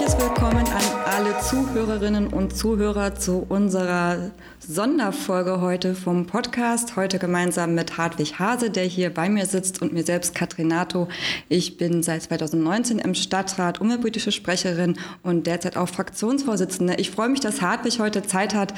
herzliches Willkommen an alle Zuhörerinnen und Zuhörer zu unserer Sonderfolge heute vom Podcast. Heute gemeinsam mit Hartwig Hase, der hier bei mir sitzt und mir selbst Katrinato. Ich bin seit 2019 im Stadtrat umweltpolitische Sprecherin und derzeit auch Fraktionsvorsitzende. Ich freue mich, dass Hartwig heute Zeit hat,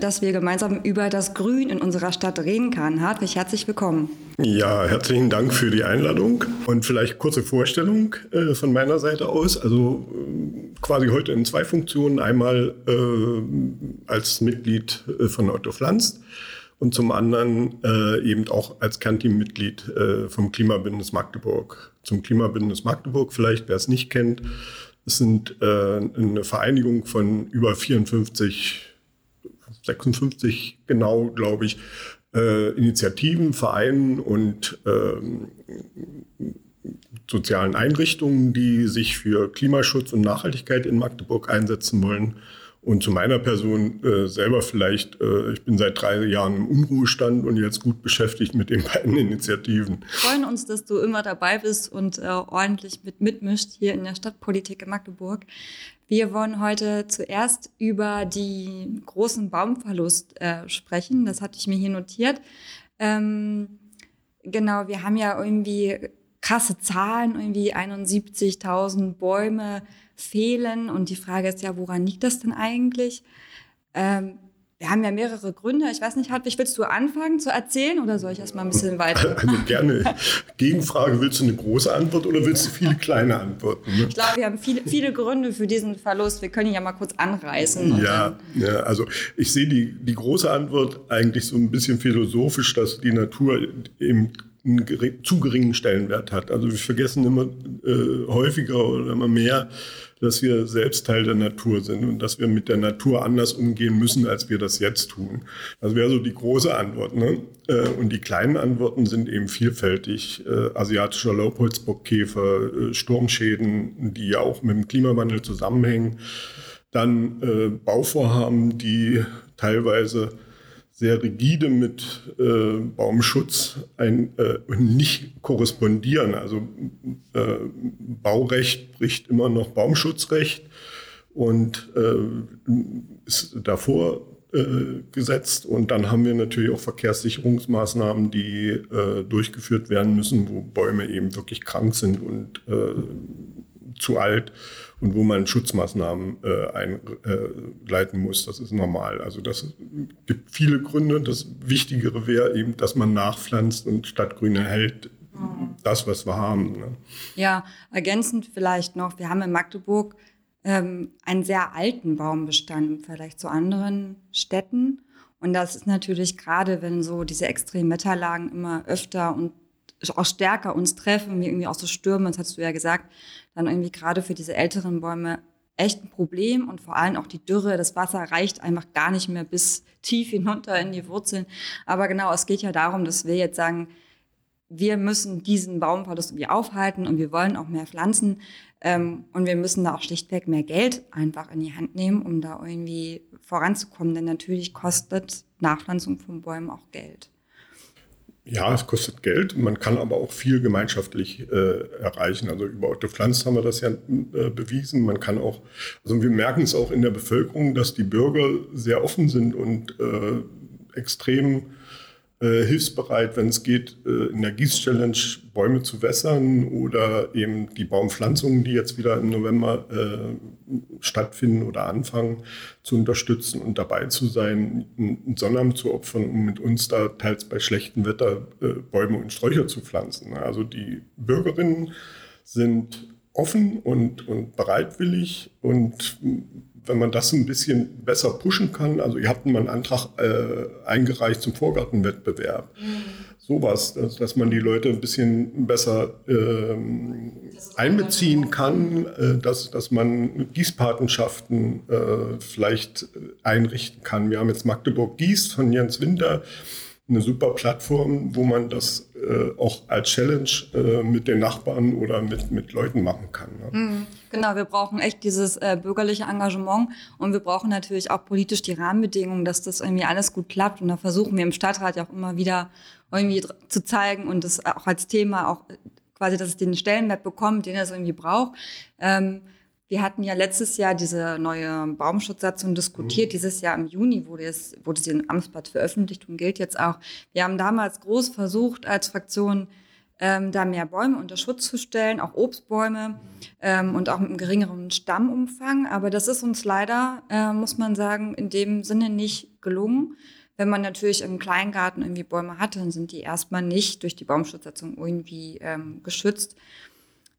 dass wir gemeinsam über das Grün in unserer Stadt reden können. Hartwig, herzlich willkommen. Ja, herzlichen Dank für die Einladung und vielleicht kurze Vorstellung äh, von meiner Seite aus. Also äh, quasi heute in zwei Funktionen. Einmal äh, als Mitglied äh, von Otto Pflanzt und zum anderen äh, eben auch als Kernteammitglied vom Klimabündnis Magdeburg. Zum Klimabündnis Magdeburg vielleicht, wer es nicht kennt. Es sind eine Vereinigung von über 54 56 genau, glaube ich, äh, Initiativen, Vereinen und ähm, sozialen Einrichtungen, die sich für Klimaschutz und Nachhaltigkeit in Magdeburg einsetzen wollen. Und zu meiner Person äh, selber vielleicht, äh, ich bin seit drei Jahren im Unruhestand und jetzt gut beschäftigt mit den beiden Initiativen. Wir freuen uns, dass du immer dabei bist und äh, ordentlich mit mitmischt hier in der Stadtpolitik in Magdeburg. Wir wollen heute zuerst über die großen Baumverlust äh, sprechen. Das hatte ich mir hier notiert. Ähm, genau, wir haben ja irgendwie krasse Zahlen, irgendwie 71.000 Bäume fehlen. Und die Frage ist ja, woran liegt das denn eigentlich? Ähm, wir haben ja mehrere Gründe. Ich weiß nicht, Hartwig, willst du anfangen zu erzählen oder soll ich erst mal ein bisschen weiter? Also gerne. Gegenfrage, willst du eine große Antwort oder willst du viele kleine Antworten? Ne? Ich glaube, wir haben viele, viele Gründe für diesen Verlust. Wir können ihn ja mal kurz anreißen. Ja, ja, also ich sehe die, die große Antwort eigentlich so ein bisschen philosophisch, dass die Natur eben einen zu geringen Stellenwert hat. Also wir vergessen immer äh, häufiger oder immer mehr, dass wir selbst Teil der Natur sind und dass wir mit der Natur anders umgehen müssen, als wir das jetzt tun. Das wäre so die große Antwort. Ne? Äh, und die kleinen Antworten sind eben vielfältig. Äh, asiatischer Laubholzbockkäfer, äh, Sturmschäden, die ja auch mit dem Klimawandel zusammenhängen. Dann äh, Bauvorhaben, die teilweise sehr rigide mit äh, Baumschutz ein, äh, nicht korrespondieren. Also äh, Baurecht bricht immer noch Baumschutzrecht und äh, ist davor äh, gesetzt. Und dann haben wir natürlich auch Verkehrssicherungsmaßnahmen, die äh, durchgeführt werden müssen, wo Bäume eben wirklich krank sind und zu alt und wo man Schutzmaßnahmen äh, einleiten äh, muss. Das ist normal. Also das gibt viele Gründe. Das Wichtigere wäre eben, dass man nachpflanzt und Stadtgrün erhält. Das, was wir haben. Ne? Ja, ergänzend vielleicht noch, wir haben in Magdeburg ähm, einen sehr alten Baumbestand vielleicht zu anderen Städten. Und das ist natürlich gerade, wenn so diese extremen Wetterlagen immer öfter und auch stärker uns treffen, wie irgendwie auch so Stürme, das hast du ja gesagt, dann irgendwie gerade für diese älteren Bäume echt ein Problem und vor allem auch die Dürre, das Wasser reicht einfach gar nicht mehr bis tief hinunter in die Wurzeln. Aber genau, es geht ja darum, dass wir jetzt sagen, wir müssen diesen Baumverlust irgendwie aufhalten und wir wollen auch mehr pflanzen ähm, und wir müssen da auch schlichtweg mehr Geld einfach in die Hand nehmen, um da irgendwie voranzukommen, denn natürlich kostet Nachpflanzung von Bäumen auch Geld. Ja, es kostet Geld. Man kann aber auch viel gemeinschaftlich äh, erreichen. Also über Otto Pflanz haben wir das ja äh, bewiesen. Man kann auch, also wir merken es auch in der Bevölkerung, dass die Bürger sehr offen sind und äh, extrem äh, hilfsbereit, wenn es geht, äh, in der Gieß-Challenge Bäume zu wässern oder eben die Baumpflanzungen, die jetzt wieder im November äh, stattfinden oder anfangen, zu unterstützen und dabei zu sein, einen Sonnabend zu opfern, um mit uns da teils bei schlechtem Wetter äh, Bäume und Sträucher zu pflanzen. Also die Bürgerinnen sind offen und, und bereitwillig und wenn man das ein bisschen besser pushen kann, also ihr habt mal einen Antrag äh, eingereicht zum Vorgartenwettbewerb. Mhm. Sowas, dass, dass man die Leute ein bisschen besser ähm, einbeziehen kann, äh, dass, dass man Gießpatenschaften äh, vielleicht einrichten kann. Wir haben jetzt Magdeburg Gieß von Jens Winter eine super Plattform, wo man das äh, auch als Challenge äh, mit den Nachbarn oder mit, mit Leuten machen kann. Ne? Mhm. Genau, wir brauchen echt dieses äh, bürgerliche Engagement und wir brauchen natürlich auch politisch die Rahmenbedingungen, dass das irgendwie alles gut klappt. Und da versuchen wir im Stadtrat ja auch immer wieder irgendwie zu zeigen und das auch als Thema auch quasi, dass es den Stellenwert bekommt, den es irgendwie braucht. Ähm, Wir hatten ja letztes Jahr diese neue Baumschutzsatzung diskutiert. Mhm. Dieses Jahr im Juni wurde, es, wurde sie im Amtsblatt veröffentlicht und gilt jetzt auch. Wir haben damals groß versucht, als Fraktion ähm, da mehr Bäume unter Schutz zu stellen, auch Obstbäume ähm, und auch mit einem geringeren Stammumfang. Aber das ist uns leider, äh, muss man sagen, in dem Sinne nicht gelungen. Wenn man natürlich im Kleingarten irgendwie Bäume hat, dann sind die erstmal nicht durch die Baumschutzsatzung irgendwie ähm, geschützt.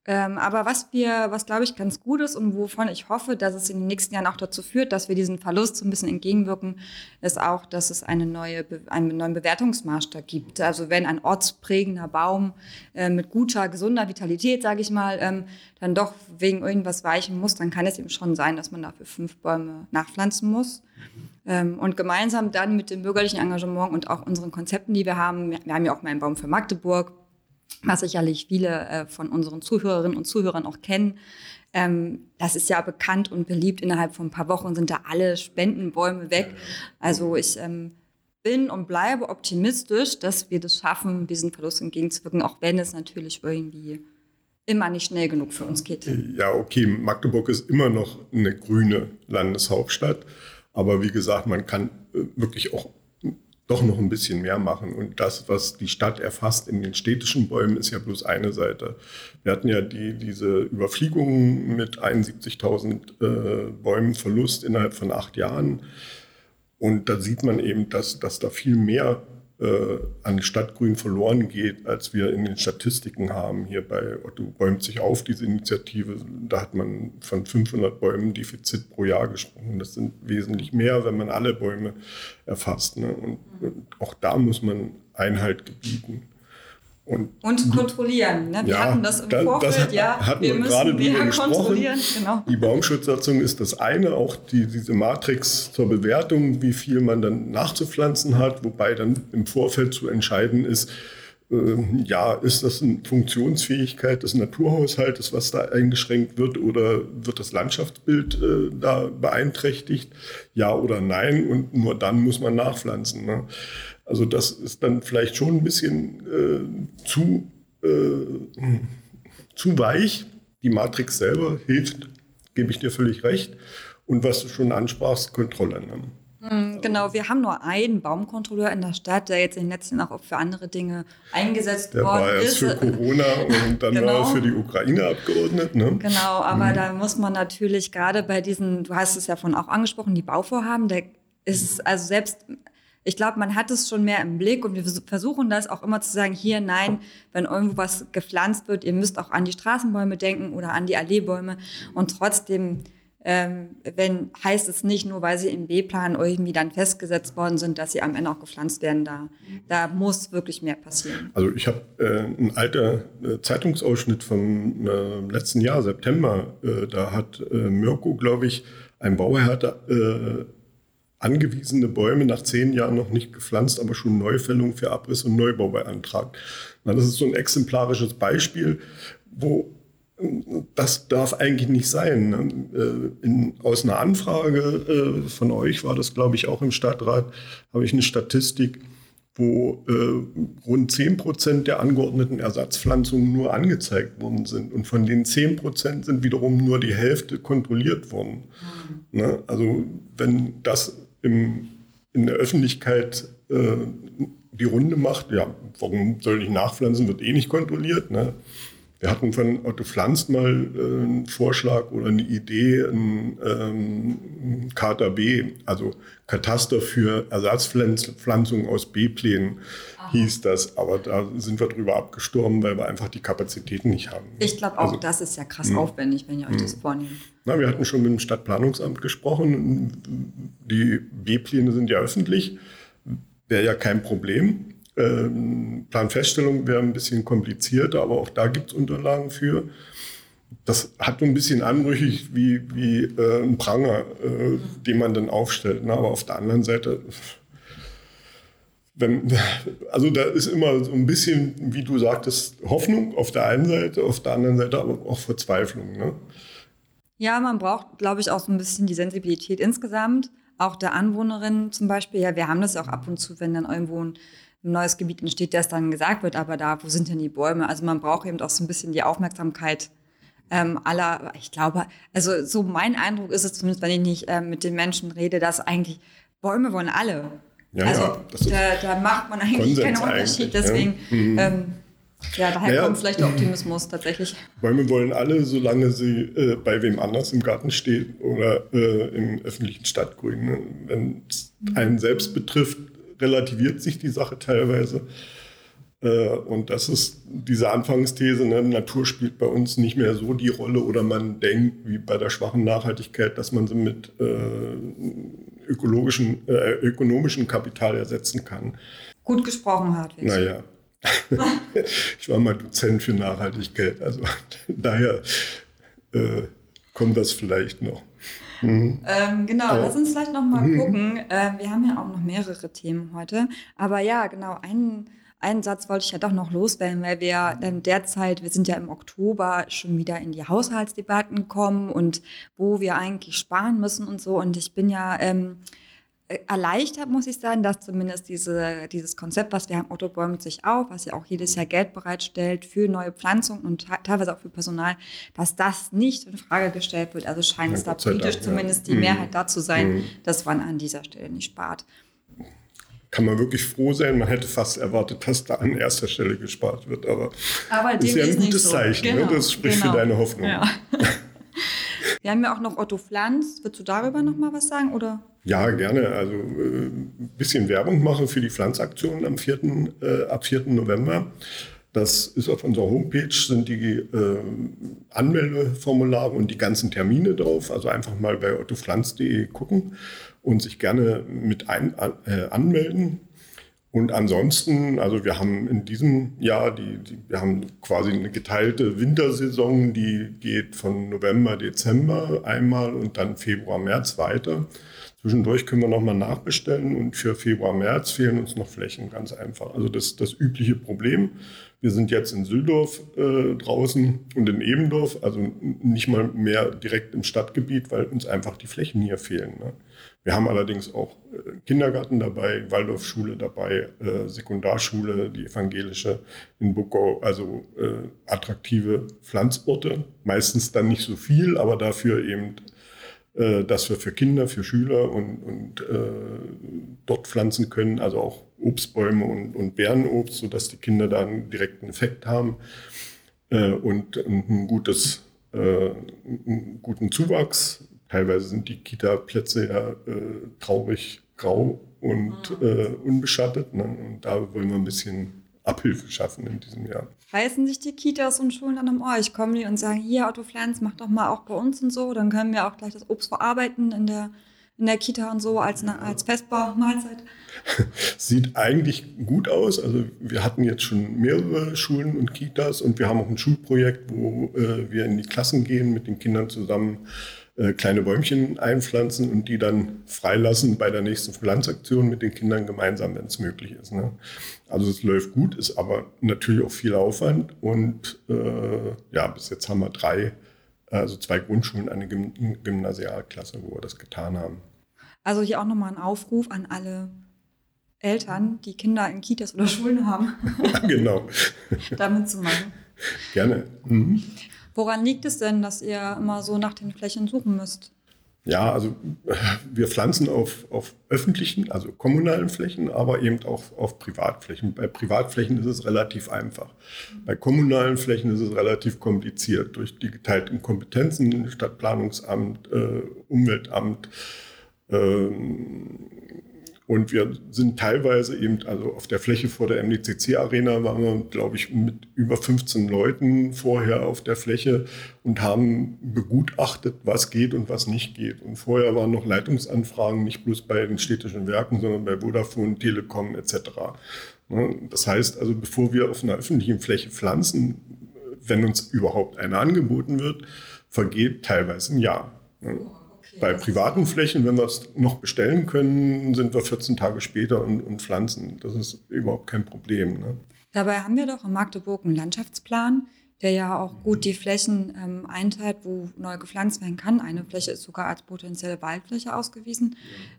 Ähm, aber was wir, was glaube ich ganz gut ist und wovon ich hoffe, dass es in den nächsten Jahren auch dazu führt, dass wir diesen Verlust so ein bisschen entgegenwirken, ist auch, dass es eine neue, einen neuen Bewertungsmaßstab gibt. Also wenn ein ortsprägender Baum äh, mit guter, gesunder Vitalität, sage ich mal, ähm, dann doch wegen irgendwas weichen muss, dann kann es eben schon sein, dass man dafür fünf Bäume nachpflanzen muss. Ähm, und gemeinsam dann mit dem bürgerlichen Engagement und auch unseren Konzepten, die wir haben, wir haben ja auch mal einen Baum für Magdeburg, was sicherlich viele äh, von unseren Zuhörerinnen und Zuhörern auch kennen. Ähm, das ist ja bekannt und beliebt. Innerhalb von ein paar Wochen sind da alle Spendenbäume weg. Also ich ähm, bin und bleibe optimistisch, dass wir das schaffen, diesen Verlust entgegenzuwirken, auch wenn es natürlich irgendwie immer nicht schnell genug für uns geht. Ja, okay, Magdeburg ist immer noch eine grüne Landeshauptstadt. Aber wie gesagt, man kann äh, wirklich auch doch noch ein bisschen mehr machen. Und das, was die Stadt erfasst in den städtischen Bäumen, ist ja bloß eine Seite. Wir hatten ja die, diese Überfliegungen mit 71.000 äh, Bäumen Verlust innerhalb von acht Jahren. Und da sieht man eben, dass, dass da viel mehr äh, an Stadtgrün verloren geht, als wir in den Statistiken haben. Hier bei Otto bäumt sich auf, diese Initiative, da hat man von 500 Bäumen Defizit pro Jahr gesprochen. Das sind wesentlich mehr, wenn man alle Bäume erfasst. Ne? Und, und auch da muss man Einhalt gebieten. Und, und kontrollieren. Ne? Wir ja, hatten das im da, Vorfeld, das hat, ja. Hatten wir, wir gerade drüber gesprochen. Genau. Die Baumschutzsatzung ist das eine, auch die, diese Matrix zur Bewertung, wie viel man dann nachzupflanzen hat, wobei dann im Vorfeld zu entscheiden ist, äh, ja, ist das eine Funktionsfähigkeit des Naturhaushaltes, was da eingeschränkt wird, oder wird das Landschaftsbild äh, da beeinträchtigt? Ja oder nein? Und nur dann muss man nachpflanzen. Ne? Also das ist dann vielleicht schon ein bisschen äh, zu, äh, zu weich. Die Matrix selber hilft, gebe ich dir völlig recht. Und was du schon ansprachst, Kontrolle. Ne? Hm, genau, wir haben nur einen Baumkontrolleur in der Stadt, der jetzt in den letzten Jahren auch für andere Dinge eingesetzt der worden ist. Der war erst für Corona und dann genau. war er für die Ukraine abgeordnet. Ne? Genau, aber mhm. da muss man natürlich gerade bei diesen, du hast es ja von auch angesprochen, die Bauvorhaben, der ist also selbst ich glaube, man hat es schon mehr im Blick und wir versuchen das auch immer zu sagen, hier, nein, wenn irgendwo was gepflanzt wird, ihr müsst auch an die Straßenbäume denken oder an die Alleebäume und trotzdem ähm, wenn, heißt es nicht nur, weil sie im B-Plan irgendwie dann festgesetzt worden sind, dass sie am Ende auch gepflanzt werden. Da, da muss wirklich mehr passieren. Also ich habe äh, ein alter äh, Zeitungsausschnitt vom äh, letzten Jahr, September, äh, da hat äh, Mirko, glaube ich, ein Bauherr äh, angewiesene Bäume nach zehn Jahren noch nicht gepflanzt, aber schon Neufällung für Abriss und Neubau beantragt. Na, das ist so ein exemplarisches Beispiel, wo das darf eigentlich nicht sein. Ne? Äh, in, aus einer Anfrage äh, von euch war das, glaube ich, auch im Stadtrat, habe ich eine Statistik, wo äh, rund 10 Prozent der angeordneten Ersatzpflanzungen nur angezeigt worden sind. Und von den 10 Prozent sind wiederum nur die Hälfte kontrolliert worden. Mhm. Ne? Also wenn das im, in der Öffentlichkeit äh, die Runde macht, ja, warum soll ich nachpflanzen, wird eh nicht kontrolliert. Ne? Wir hatten von Otto Pflanzt mal äh, einen Vorschlag oder eine Idee, ein ähm, KTB, also Kataster für Ersatzpflanzungen aus B-Plänen hieß das. Aber da sind wir drüber abgestorben, weil wir einfach die Kapazitäten nicht haben. Ich glaube auch, also, das ist ja krass mh. Hm. aufwendig, wenn ihr euch mh. das hm. vornehmt. Na, wir hatten schon mit dem Stadtplanungsamt gesprochen. Die B-Pläne sind ja öffentlich. Wäre ja kein Problem. Ähm, Planfeststellung wäre ein bisschen komplizierter, aber auch da gibt es Unterlagen für. Das hat so ein bisschen anrüchig wie, wie äh, ein Pranger, äh, den man dann aufstellt. Ne? Aber auf der anderen Seite, wenn, also da ist immer so ein bisschen, wie du sagtest, Hoffnung auf der einen Seite, auf der anderen Seite aber auch Verzweiflung. Ne? Ja, man braucht, glaube ich, auch so ein bisschen die Sensibilität insgesamt. Auch der Anwohnerinnen zum Beispiel. Ja, wir haben das auch ab und zu, wenn dann irgendwo ein ein neues Gebiet entsteht, das dann gesagt wird, aber da, wo sind denn die Bäume? Also man braucht eben auch so ein bisschen die Aufmerksamkeit ähm, aller, ich glaube, also so mein Eindruck ist es zumindest, wenn ich nicht äh, mit den Menschen rede, dass eigentlich Bäume wollen alle. Ja, also ja, da, da, macht man eigentlich Konsens keinen Unterschied. Deswegen, ja. Mhm. Ähm, ja, daher naja, kommt vielleicht der Optimismus tatsächlich. Bäume wollen alle, solange sie äh, bei wem anders im Garten stehen oder äh, im öffentlichen Stadtgrün. Ne? Wenn es einen selbst betrifft, relativiert sich die Sache teilweise. Äh, und das ist diese Anfangsthese, ne? Natur spielt bei uns nicht mehr so die Rolle oder man denkt, wie bei der schwachen Nachhaltigkeit, dass man sie mit äh, ökologischen, äh, ökonomischem Kapital ersetzen kann. Gut gesprochen, Hartwig. Naja, ich war mal Dozent für Nachhaltigkeit, also daher äh, kommt das vielleicht noch. Mhm. Ähm, genau, aber, lass uns vielleicht noch mal mhm. gucken. Äh, wir haben ja auch noch mehrere Themen heute. Aber ja, genau, einen, einen Satz wollte ich ja doch noch loswerden, weil wir dann derzeit, wir sind ja im Oktober schon wieder in die Haushaltsdebatten kommen und wo wir eigentlich sparen müssen und so. Und ich bin ja ähm, äh, erleichtert, muss ich sagen, dass zumindest diese, dieses Konzept, was wir haben, Otto bäumt sich auf, was ja auch jedes Jahr Geld bereitstellt für neue Pflanzungen und teilweise auch für Personal, dass das nicht in Frage gestellt wird. Also scheint ja, es da politisch Dank, zumindest ja. die mhm. Mehrheit da zu sein, mhm. dass man an dieser Stelle nicht spart. Kann man wirklich froh sein. Man hätte fast erwartet, dass da an erster Stelle gespart wird. Aber, aber das ist ja ein gutes so. Zeichen. Ne? Genau. Ne? Das spricht genau. für deine Hoffnung. Ja. wir haben ja auch noch Otto Pflanz. Würdest du darüber noch mal was sagen? Oder? Ja, gerne. Also äh, ein bisschen Werbung machen für die Pflanzaktion am 4., äh, ab 4. November. Das ist auf unserer Homepage, sind die äh, Anmeldeformulare und die ganzen Termine drauf. Also einfach mal bei ottopflanz.de gucken und sich gerne mit ein, äh, anmelden. Und ansonsten, also wir haben in diesem Jahr, die, die, wir haben quasi eine geteilte Wintersaison, die geht von November, Dezember einmal und dann Februar, März weiter. Zwischendurch können wir nochmal nachbestellen und für Februar, März fehlen uns noch Flächen, ganz einfach. Also das das übliche Problem. Wir sind jetzt in Süldorf äh, draußen und in Ebendorf, also nicht mal mehr direkt im Stadtgebiet, weil uns einfach die Flächen hier fehlen. Ne? Wir haben allerdings auch äh, Kindergarten dabei, Waldorfschule dabei, äh, Sekundarschule, die evangelische in Buckau, also äh, attraktive Pflanzorte. Meistens dann nicht so viel, aber dafür eben äh, dass wir für Kinder, für Schüler und, und äh, dort pflanzen können, also auch Obstbäume und, und Beerenobst, sodass die Kinder da einen direkten Effekt haben äh, und ein gutes, einen guten Zuwachs. Teilweise sind die Kita-Plätze ja äh, traurig grau und mhm. äh, unbeschattet. Ne? Und da wollen wir ein bisschen Abhilfe schaffen in diesem Jahr. Reißen sich die Kitas und Schulen dann um euch? Kommen die und sagen, hier Otto Pflanz, mach doch mal auch bei uns und so, dann können wir auch gleich das Obst verarbeiten in der, in der Kita und so als, eine, als Festbaumahlzeit? Sieht eigentlich gut aus. Also wir hatten jetzt schon mehrere Schulen und Kitas und wir haben auch ein Schulprojekt, wo äh, wir in die Klassen gehen mit den Kindern zusammen äh, kleine Bäumchen einpflanzen und die dann freilassen bei der nächsten Pflanzaktion mit den Kindern gemeinsam, wenn es möglich ist. Ne? Also es läuft gut, ist aber natürlich auch viel Aufwand und äh, ja, bis jetzt haben wir drei, also zwei Grundschulen, eine Gym Gymnasialklasse, wo wir das getan haben. Also hier auch nochmal ein Aufruf an alle Eltern, die Kinder in Kitas oder Schulen haben. Ja, genau. damit zu machen. Gerne. Mhm. Woran liegt es denn, dass ihr immer so nach den Flächen suchen müsst? Ja, also wir pflanzen auf, auf öffentlichen, also kommunalen Flächen, aber eben auch auf Privatflächen. Bei Privatflächen ist es relativ einfach. Bei kommunalen Flächen ist es relativ kompliziert durch die geteilten Kompetenzen, Stadtplanungsamt, äh, Umweltamt, ähm, und wir sind teilweise eben, also auf der Fläche vor der MDCC-Arena waren wir, glaube ich, mit über 15 Leuten vorher auf der Fläche und haben begutachtet, was geht und was nicht geht. Und vorher waren noch Leitungsanfragen, nicht bloß bei den städtischen Werken, sondern bei Vodafone, Telekom etc. Ne, das heißt also, bevor wir auf einer öffentlichen Fläche pflanzen, wenn uns überhaupt eine angeboten wird, vergeht teilweise ein Jahr. Bei privaten Flächen, wenn wir es noch bestellen können, sind wir 14 Tage später und, und pflanzen. Das ist überhaupt kein Problem. Ne? Dabei haben wir doch in Magdeburg einen Landschaftsplan, der ja auch gut die Flächen ähm, einteilt, wo neu gepflanzt werden kann. Eine Fläche ist sogar als potenzielle Waldfläche ausgewiesen.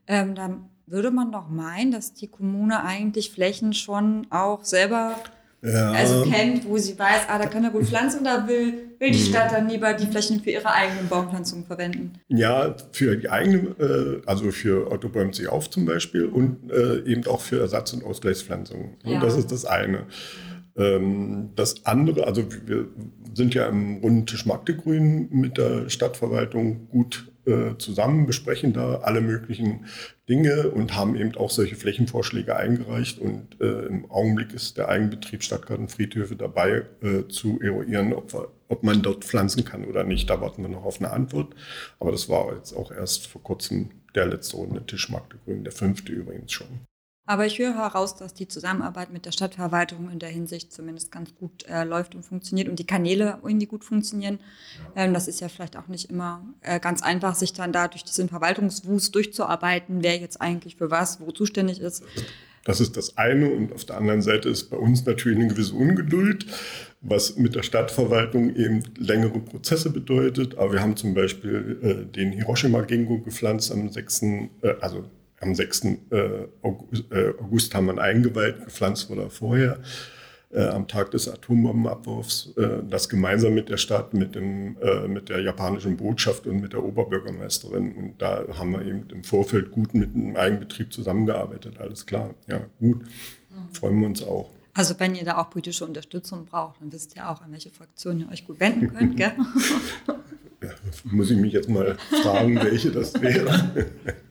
Ähm, dann würde man doch meinen, dass die Kommune eigentlich Flächen schon auch selber ja. also kennt, wo sie weiß, ah, da kann er gut pflanzen, da will, will die Stadt dann lieber die Flächen für ihre eigenen Baumpflanzungen verwenden? Ja, für die eigenen, äh, also für Otto bäumt sich auf zum Beispiel und äh, eben auch für Ersatz- und Ausgleichspflanzungen. Ja. Das ist das eine. Ähm, das andere, also wir sind ja im runden Tisch Magdegrün mit der Stadtverwaltung gut äh, zusammen, besprechen da alle möglichen Dinge und haben eben auch solche Flächenvorschläge eingereicht. Und äh, im Augenblick ist der Eigenbetrieb Stadtgarten Friedhöfe dabei äh, zu eruieren, ob, wir, ob man dort pflanzen kann oder nicht. Da warten wir noch auf eine Antwort. Aber das war jetzt auch erst vor kurzem der letzte Runde Tisch Magdegrün, der fünfte übrigens schon. Aber ich höre heraus, dass die Zusammenarbeit mit der Stadtverwaltung in der Hinsicht zumindest ganz gut äh, läuft und funktioniert und die Kanäle irgendwie gut funktionieren. Ähm, das ist ja vielleicht auch nicht immer äh, ganz einfach, sich dann da durch diesen Verwaltungswust durchzuarbeiten, wer jetzt eigentlich für was, wo zuständig ist. Das ist das eine. Und auf der anderen Seite ist bei uns natürlich eine gewisse Ungeduld, was mit der Stadtverwaltung eben längere Prozesse bedeutet. Aber wir haben zum Beispiel äh, den Hiroshima-Gingo gepflanzt am 6., äh, also am 6. Äh, August, äh, August haben wir eingeweiht, gepflanzt wurde er vorher. Äh, am Tag des Atombombenabwurfs, äh, das gemeinsam mit der Stadt, mit, dem, äh, mit der japanischen Botschaft und mit der Oberbürgermeisterin. Und da haben wir eben im Vorfeld gut mit dem Eigenbetrieb zusammengearbeitet. Alles klar, ja, gut. Freuen wir uns auch. Also wenn ihr da auch politische Unterstützung braucht, dann wisst ihr auch, an welche Fraktion ihr euch gut wenden könnt, gell? ja, muss ich mich jetzt mal fragen, welche das wäre.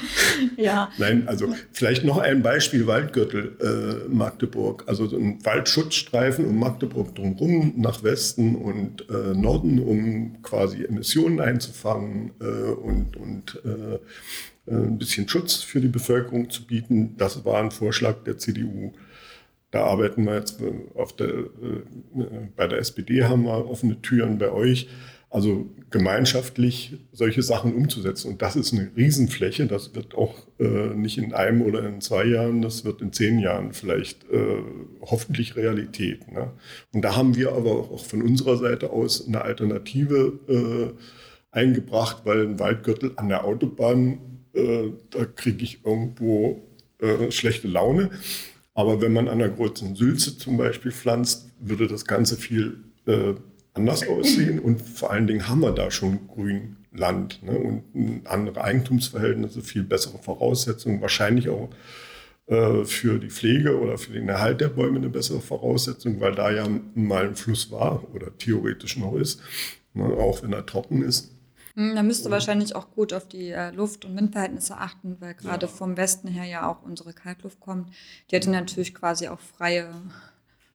ja. Nein, also vielleicht noch ein Beispiel Waldgürtel äh, Magdeburg. Also so ein Waldschutzstreifen um Magdeburg drumherum nach Westen und äh, Norden, um quasi Emissionen einzufangen äh, und, und äh, äh, ein bisschen Schutz für die Bevölkerung zu bieten. Das war ein Vorschlag der CDU. Da arbeiten wir jetzt auf der, äh, bei der SPD haben wir offene Türen bei euch. Also gemeinschaftlich solche Sachen umzusetzen. Und das ist eine Riesenfläche. Das wird auch äh, nicht in einem oder in zwei Jahren, das wird in zehn Jahren vielleicht äh, hoffentlich Realität. Ne? Und da haben wir aber auch von unserer Seite aus eine Alternative äh, eingebracht, weil ein Waldgürtel an der Autobahn, äh, da kriege ich irgendwo äh, schlechte Laune. Aber wenn man an der großen Sülze zum Beispiel pflanzt, würde das Ganze viel äh, anders aussehen und vor allen Dingen haben wir da schon Grünland ne? und andere Eigentumsverhältnisse, viel bessere Voraussetzungen, wahrscheinlich auch äh, für die Pflege oder für den Erhalt der Bäume eine bessere Voraussetzung, weil da ja mal ein Fluss war oder theoretisch noch ist, ne? auch wenn er trocken ist. Hm, da müsste wahrscheinlich auch gut auf die äh, Luft- und Windverhältnisse achten, weil gerade ja. vom Westen her ja auch unsere Kaltluft kommt. Die hätte natürlich quasi auch freie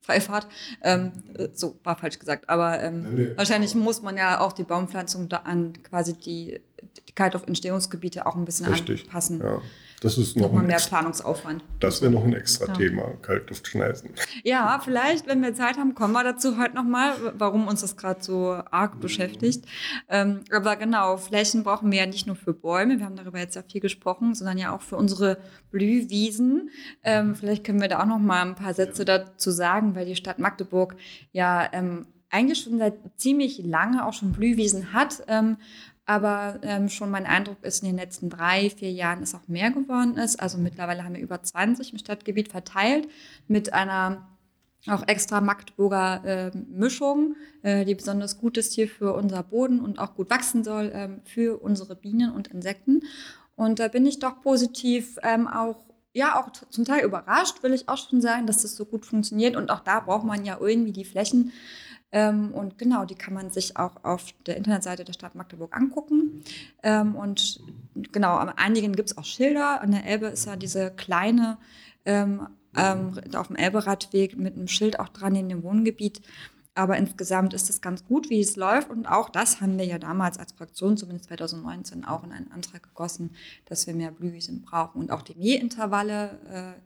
Freifahrt. Ähm, so, war falsch gesagt. Aber ähm, nee, nee. wahrscheinlich muss man ja auch die Baumpflanzung da an quasi die, die Kaltluftentstehungsgebiete auch ein bisschen Richtig, anpassen. Ja. Das ist noch Nochmal mehr Planungsaufwand. Das wäre noch ein extra ja. Thema, Kaltluftschneisen. Ja, vielleicht, wenn wir Zeit haben, kommen wir dazu heute nochmal, warum uns das gerade so arg beschäftigt. Ähm, aber genau, Flächen brauchen wir ja nicht nur für Bäume, wir haben darüber jetzt ja viel gesprochen, sondern ja auch für unsere Blühwiesen. Ähm, vielleicht können wir da auch nochmal ein paar Sätze dazu sagen, weil die Stadt Magdeburg ja ähm, eigentlich schon seit ziemlich lange auch schon Blühwiesen hat. Ähm, aber ähm, schon mein Eindruck ist, in den letzten drei, vier Jahren ist auch mehr geworden ist. Also mittlerweile haben wir über 20 im Stadtgebiet verteilt mit einer auch extra Magdeburger äh, Mischung, äh, die besonders gut ist hier für unser Boden und auch gut wachsen soll äh, für unsere Bienen und Insekten. Und da bin ich doch positiv ähm, auch ja, auch zum Teil überrascht, will ich auch schon sagen, dass das so gut funktioniert. Und auch da braucht man ja irgendwie die Flächen, ähm, und genau, die kann man sich auch auf der Internetseite der Stadt Magdeburg angucken. Ähm, und genau, an einigen gibt es auch Schilder. An der Elbe ist ja diese kleine, ähm, ähm auf dem Elberadweg mit einem Schild auch dran in dem Wohngebiet. Aber insgesamt ist es ganz gut, wie es läuft. Und auch das haben wir ja damals als Fraktion, zumindest 2019, auch in einen Antrag gegossen, dass wir mehr Blühwiesen brauchen und auch die Mähintervalle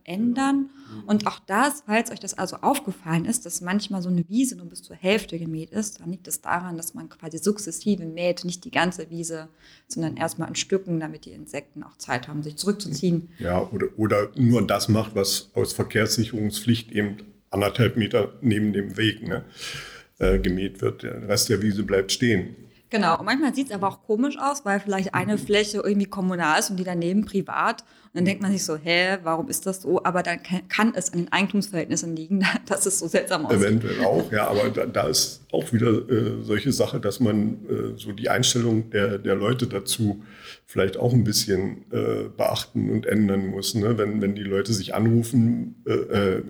äh, ändern. Und auch das, falls euch das also aufgefallen ist, dass manchmal so eine Wiese nur bis zur Hälfte gemäht ist, dann liegt es daran, dass man quasi sukzessive mäht, nicht die ganze Wiese, sondern erstmal in Stücken, damit die Insekten auch Zeit haben, sich zurückzuziehen. Ja, oder, oder nur das macht, was aus Verkehrssicherungspflicht eben anderthalb Meter neben dem Weg ne, äh, gemäht wird. Der Rest der Wiese bleibt stehen. Genau, und manchmal sieht es aber auch komisch aus, weil vielleicht eine Fläche irgendwie kommunal ist und die daneben privat. Und dann denkt man sich so, hä, warum ist das so? Aber dann kann es an den Eigentumsverhältnissen liegen, dass es so seltsam aussieht. Eventuell auch, ja, aber da, da ist auch wieder äh, solche Sache, dass man äh, so die Einstellung der, der Leute dazu vielleicht auch ein bisschen äh, beachten und ändern muss. Ne? Wenn, wenn die Leute sich anrufen, äh, äh,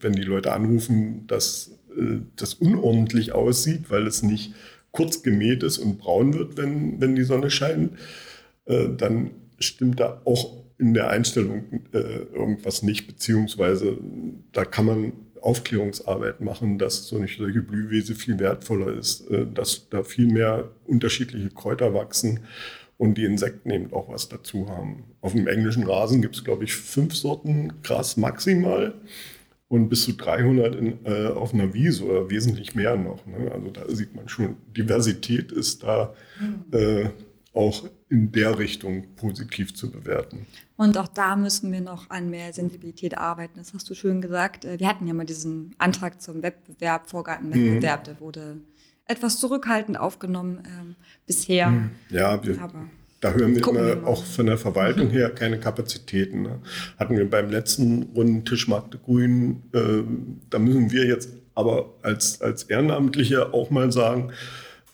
wenn die Leute anrufen, dass äh, das unordentlich aussieht, weil es nicht kurz gemäht ist und braun wird, wenn, wenn die Sonne scheint, äh, dann stimmt da auch in der Einstellung äh, irgendwas nicht, beziehungsweise da kann man Aufklärungsarbeit machen, dass so eine solche Blühwiese viel wertvoller ist, äh, dass da viel mehr unterschiedliche Kräuter wachsen und die Insekten eben auch was dazu haben. Auf dem englischen Rasen gibt es, glaube ich, fünf Sorten Gras maximal und bis zu 300 in, äh, auf einer Wiese oder wesentlich mehr noch. Ne? Also da sieht man schon, Diversität ist da mhm. äh, auch in der Richtung positiv zu bewerten. Und auch da müssen wir noch an mehr Sensibilität arbeiten. Das hast du schön gesagt. Äh, wir hatten ja mal diesen Antrag zum Wettbewerb, Vorgartenwettbewerb, mhm. der wurde etwas zurückhaltend aufgenommen ähm, bisher. Mhm. Ja, wir, Aber da hören wir Gucken immer auch von der Verwaltung mhm. her keine Kapazitäten. Ne? Hatten wir beim letzten Runden Tischmarkte Grün, äh, da müssen wir jetzt aber als, als Ehrenamtliche auch mal sagen,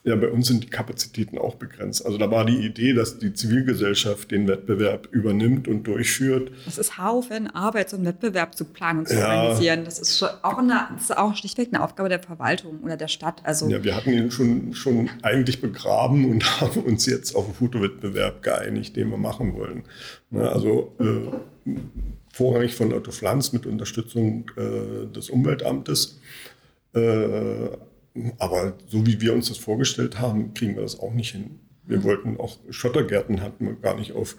ja, bei uns sind die Kapazitäten auch begrenzt. Also da war die Idee, dass die Zivilgesellschaft den Wettbewerb übernimmt und durchführt. Das ist Haufen Arbeit, so einen Wettbewerb zu planen und zu ja. organisieren. Das ist, auch eine, das ist auch schlichtweg eine Aufgabe der Verwaltung oder der Stadt. Also ja, wir hatten ihn schon, schon eigentlich begraben und haben uns jetzt auf einen Fotowettbewerb geeinigt, den wir machen wollen. Na, also äh, vorrangig von Otto Pflanz mit Unterstützung äh, des Umweltamtes. Äh, aber so wie wir uns das vorgestellt haben, kriegen wir das auch nicht hin. Wir wollten auch Schottergärten hatten wir gar nicht auf,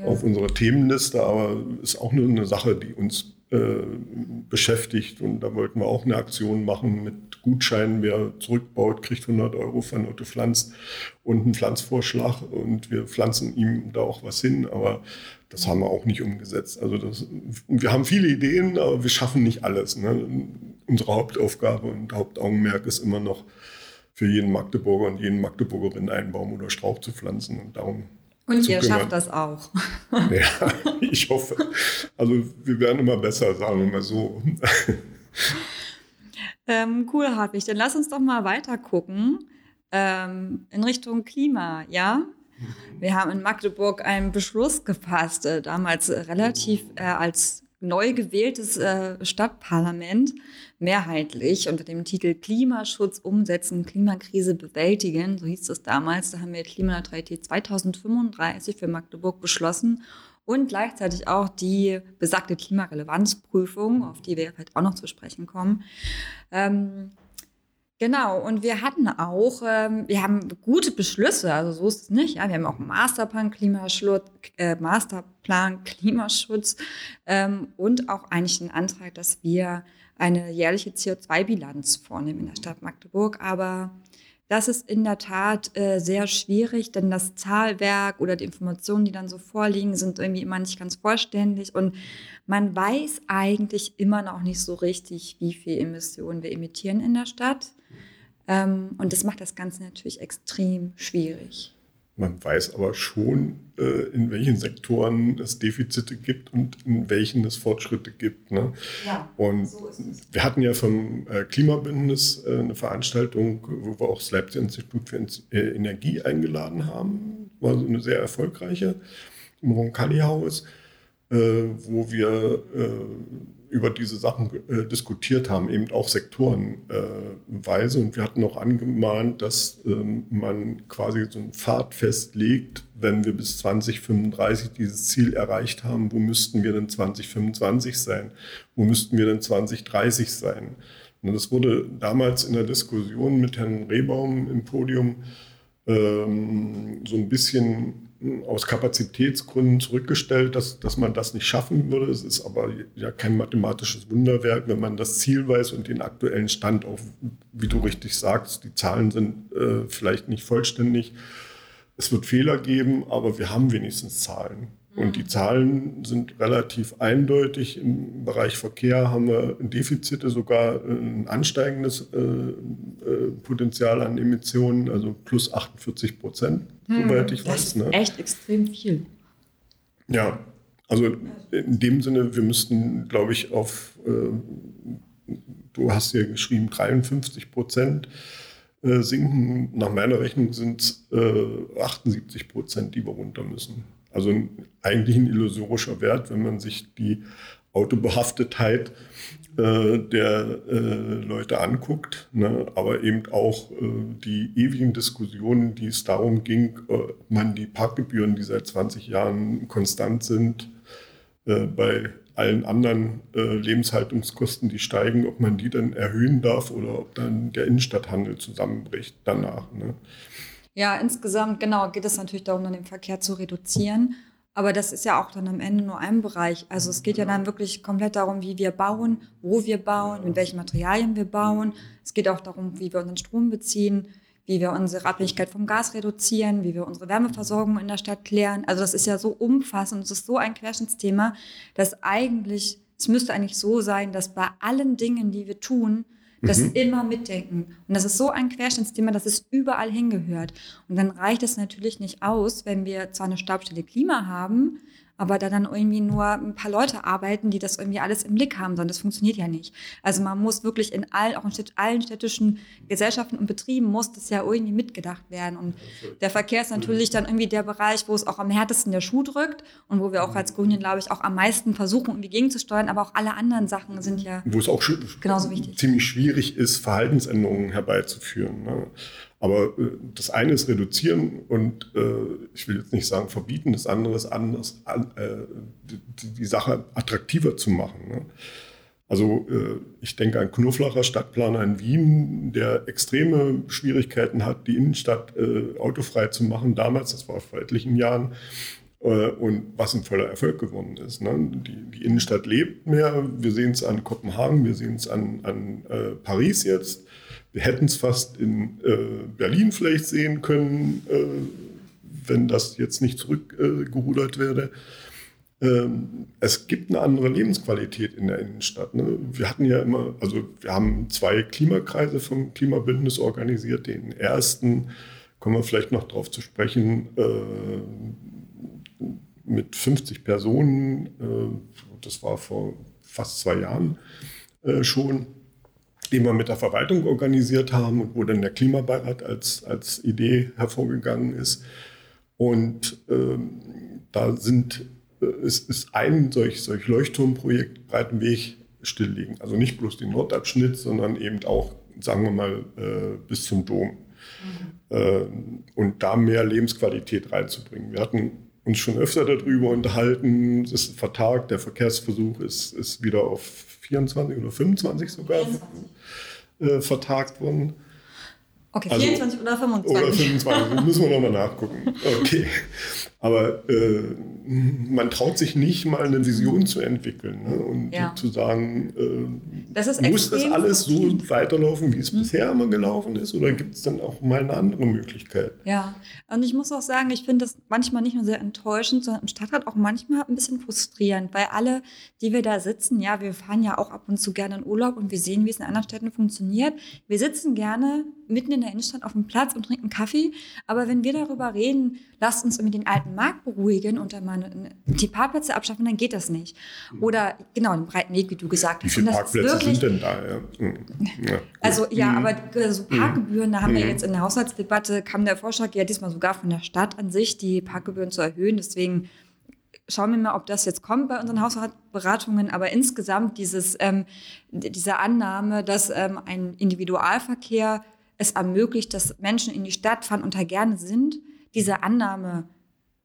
ja. auf unserer Themenliste, aber ist auch nur eine Sache, die uns äh, beschäftigt. Und da wollten wir auch eine Aktion machen mit Gutscheinen. Wer zurückbaut, kriegt 100 Euro von Otto Pflanz und einen Pflanzvorschlag. Und wir pflanzen ihm da auch was hin. Aber das haben wir auch nicht umgesetzt. Also das, wir haben viele Ideen, aber wir schaffen nicht alles. Ne? Unsere Hauptaufgabe und Hauptaugenmerk ist immer noch für jeden Magdeburger und jeden Magdeburgerin einen Baum oder Strauch zu pflanzen und darum. Und ihr kümmern. schafft das auch. ja, ich hoffe. Also wir werden immer besser, sagen wir mal so. Ähm, cool, Hartwig. Dann lass uns doch mal weiter gucken ähm, in Richtung Klima, ja? Wir haben in Magdeburg einen Beschluss gefasst, äh, damals relativ äh, als neu gewähltes äh, Stadtparlament mehrheitlich unter dem Titel Klimaschutz umsetzen, Klimakrise bewältigen, so hieß es damals. Da haben wir Klimaneutralität 2035 für Magdeburg beschlossen und gleichzeitig auch die besagte Klimarelevanzprüfung, auf die wir vielleicht auch noch zu sprechen kommen. Ähm, Genau, und wir hatten auch, ähm, wir haben gute Beschlüsse, also so ist es nicht. Ja? Wir haben auch einen Masterplan Klimaschutz, äh, Masterplan Klimaschutz ähm, und auch eigentlich einen Antrag, dass wir eine jährliche CO2-Bilanz vornehmen in der Stadt Magdeburg. Aber das ist in der Tat äh, sehr schwierig, denn das Zahlwerk oder die Informationen, die dann so vorliegen, sind irgendwie immer nicht ganz vollständig. Und man weiß eigentlich immer noch nicht so richtig, wie viel Emissionen wir emittieren in der Stadt. Ähm, und das macht das Ganze natürlich extrem schwierig. Man weiß aber schon, äh, in welchen Sektoren es Defizite gibt und in welchen es Fortschritte gibt. Ne? Ja, und so wir hatten ja vom äh, Klimabündnis äh, eine Veranstaltung, wo wir auch das Leipzig Institut für Energie eingeladen haben. War so eine sehr erfolgreiche im Roncalli-Haus, wo wir über diese Sachen äh, diskutiert haben, eben auch sektorenweise. und wir hatten auch angemahnt, dass ähm, man quasi so einen Pfad festlegt, wenn wir bis 2035 dieses Ziel erreicht haben, wo müssten wir denn 2025 sein? Wo müssten wir denn 2030 sein? Und das wurde damals in der Diskussion mit Herrn Rehbaum im Podium ähm, so ein bisschen aus Kapazitätsgründen zurückgestellt, dass, dass man das nicht schaffen würde. Es ist aber ja kein mathematisches Wunderwerk, wenn man das Ziel weiß und den aktuellen Stand auch, wie du richtig sagst, die Zahlen sind äh, vielleicht nicht vollständig. Es wird Fehler geben, aber wir haben wenigstens Zahlen. Und die Zahlen sind relativ eindeutig. Im Bereich Verkehr haben wir Defizite, sogar ein ansteigendes äh, äh, Potenzial an Emissionen, also plus 48 Prozent, hm, soweit ich das weiß. Ist ne? Echt extrem viel. Ja, also in dem Sinne, wir müssten, glaube ich, auf, äh, du hast ja geschrieben, 53 Prozent äh, sinken. Nach meiner Rechnung sind es äh, 78 Prozent, die wir runter müssen. Also eigentlich ein illusorischer Wert, wenn man sich die Autobehaftetheit äh, der äh, Leute anguckt, ne? aber eben auch äh, die ewigen Diskussionen, die es darum ging, ob man die Parkgebühren, die seit 20 Jahren konstant sind, äh, bei allen anderen äh, Lebenshaltungskosten, die steigen, ob man die dann erhöhen darf oder ob dann der Innenstadthandel zusammenbricht danach. Ne? Ja, insgesamt, genau, geht es natürlich darum, den Verkehr zu reduzieren. Aber das ist ja auch dann am Ende nur ein Bereich. Also es geht ja dann wirklich komplett darum, wie wir bauen, wo wir bauen, mit welchen Materialien wir bauen. Es geht auch darum, wie wir unseren Strom beziehen, wie wir unsere Abhängigkeit vom Gas reduzieren, wie wir unsere Wärmeversorgung in der Stadt klären. Also das ist ja so umfassend, es ist so ein Querschnittsthema, dass eigentlich, es müsste eigentlich so sein, dass bei allen Dingen, die wir tun, das mhm. immer mitdenken. Und das ist so ein Querschnittsthema, dass es überall hingehört. Und dann reicht es natürlich nicht aus, wenn wir zwar eine Stabstelle Klima haben, aber da dann irgendwie nur ein paar Leute arbeiten, die das irgendwie alles im Blick haben, sondern das funktioniert ja nicht. Also man muss wirklich in allen, auch in allen städtischen Gesellschaften und Betrieben muss das ja irgendwie mitgedacht werden. Und der Verkehr ist natürlich dann irgendwie der Bereich, wo es auch am härtesten der Schuh drückt und wo wir auch als Grünen, glaube ich, auch am meisten versuchen, irgendwie gegenzusteuern. Aber auch alle anderen Sachen sind ja wo es auch genauso wichtig. ziemlich schwierig ist, Verhaltensänderungen herbeizuführen. Ne? Aber äh, das eine ist reduzieren und äh, ich will jetzt nicht sagen verbieten, das andere ist anders, äh, die, die, Sache attraktiver zu machen. Ne? Also äh, ich denke an Knurflacher Stadtplaner in Wien, der extreme Schwierigkeiten hat, die Innenstadt äh, autofrei zu machen. Damals, das war vor etlichen Jahren, äh, und was ein voller Erfolg geworden ist. Ne? Die, die, Innenstadt lebt mehr. Wir sehen es an Kopenhagen, wir sehen es an, an äh, Paris jetzt. Wir hätten es fast in äh, Berlin vielleicht sehen können, äh, wenn das jetzt nicht zurückgerudert äh, werde. Ähm, es gibt eine andere Lebensqualität in der Innenstadt. Ne? Wir hatten ja immer, also wir haben zwei Klimakreise vom Klimabündnis organisiert. Den ersten kommen wir vielleicht noch darauf zu sprechen, äh, mit 50 Personen. Äh, das war vor fast zwei Jahren äh, schon den wir mit der Verwaltung organisiert haben und wo dann der Klimabeirat als, als Idee hervorgegangen ist. Und ähm, da sind, äh, ist, ist ein solch, solch Leuchtturmprojekt Breiten Weg stilllegen. Also nicht bloß den Nordabschnitt, sondern eben auch, sagen wir mal, äh, bis zum Dom. Mhm. Äh, und da mehr Lebensqualität reinzubringen. Wir hatten uns schon öfter darüber unterhalten. Es ist vertagt, der Verkehrsversuch ist, ist wieder auf 24 oder 25 sogar. 24 äh, vertagt worden. Okay, 24 also, oder 25? Oder 25, müssen wir nochmal nachgucken. Okay. Aber äh, man traut sich nicht mal eine Vision zu entwickeln ne? und ja. zu sagen, äh, das muss das alles so weiterlaufen, wie es mhm. bisher immer gelaufen ist, oder gibt es dann auch mal eine andere Möglichkeit? Ja, und ich muss auch sagen, ich finde das manchmal nicht nur sehr enttäuschend, sondern im Stadtrat auch manchmal ein bisschen frustrierend, weil alle, die wir da sitzen, ja, wir fahren ja auch ab und zu gerne in Urlaub und wir sehen, wie es in anderen Städten funktioniert. Wir sitzen gerne mitten in der Innenstadt auf dem Platz und trinken Kaffee, aber wenn wir darüber reden, lasst uns irgendwie den alten Markt beruhigen und dann mal die Parkplätze abschaffen, dann geht das nicht. Oder genau, den breiten Weg, wie du gesagt hast. Wie viele Parkplätze sind denn da? Ja. Hm. Ja. Also ja, mhm. aber so Parkgebühren, da haben wir mhm. jetzt in der Haushaltsdebatte, kam der Vorschlag ja diesmal sogar von der Stadt an sich, die Parkgebühren zu erhöhen. Deswegen schauen wir mal, ob das jetzt kommt bei unseren Haushaltsberatungen. Aber insgesamt dieses, ähm, diese Annahme, dass ähm, ein Individualverkehr es ermöglicht, dass Menschen in die Stadt fahren und da gerne sind, diese Annahme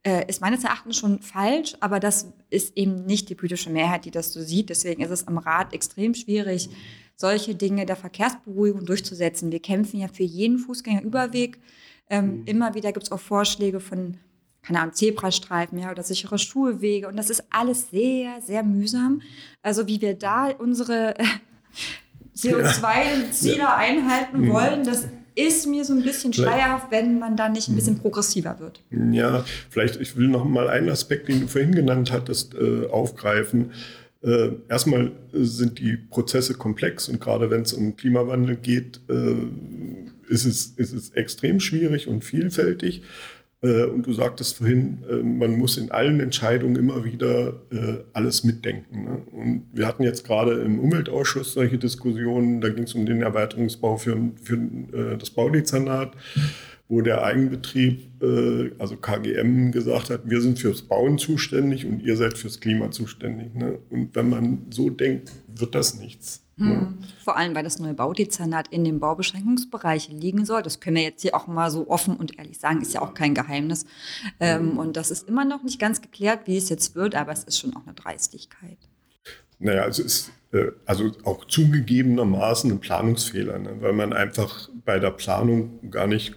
äh, ist meines Erachtens schon falsch, aber das ist eben nicht die politische Mehrheit, die das so sieht. Deswegen ist es am Rat extrem schwierig, solche Dinge der Verkehrsberuhigung durchzusetzen. Wir kämpfen ja für jeden Fußgängerüberweg. Ähm, mhm. Immer wieder gibt es auch Vorschläge von, keine Ahnung, Zebrastreifen ja, oder sichere Schulwege. Und das ist alles sehr, sehr mühsam. Also wie wir da unsere äh, CO2-Ziele ja. einhalten mhm. wollen, das ist mir so ein bisschen schleierhaft, wenn man da nicht ein bisschen progressiver wird. Ja, vielleicht, ich will noch mal einen Aspekt, den du vorhin genannt hattest, äh, aufgreifen. Äh, erstmal sind die Prozesse komplex und gerade wenn es um Klimawandel geht, äh, ist, es, ist es extrem schwierig und vielfältig. Äh, und du sagtest vorhin, äh, man muss in allen Entscheidungen immer wieder äh, alles mitdenken. Ne? Und wir hatten jetzt gerade im Umweltausschuss solche Diskussionen, da ging es um den Erweiterungsbau für, für das Baudezernat, wo der Eigenbetrieb, also KGM, gesagt hat, wir sind fürs Bauen zuständig und ihr seid fürs Klima zuständig. Ne? Und wenn man so denkt, wird das nichts. Hm. Vor allem, weil das neue Baudezernat in dem Baubeschränkungsbereich liegen soll. Das können wir jetzt hier auch mal so offen und ehrlich sagen, ist ja auch kein Geheimnis. Ähm, und das ist immer noch nicht ganz geklärt, wie es jetzt wird, aber es ist schon auch eine Dreistigkeit. Naja, es ist äh, also auch zugegebenermaßen ein Planungsfehler, ne? weil man einfach bei der Planung gar nicht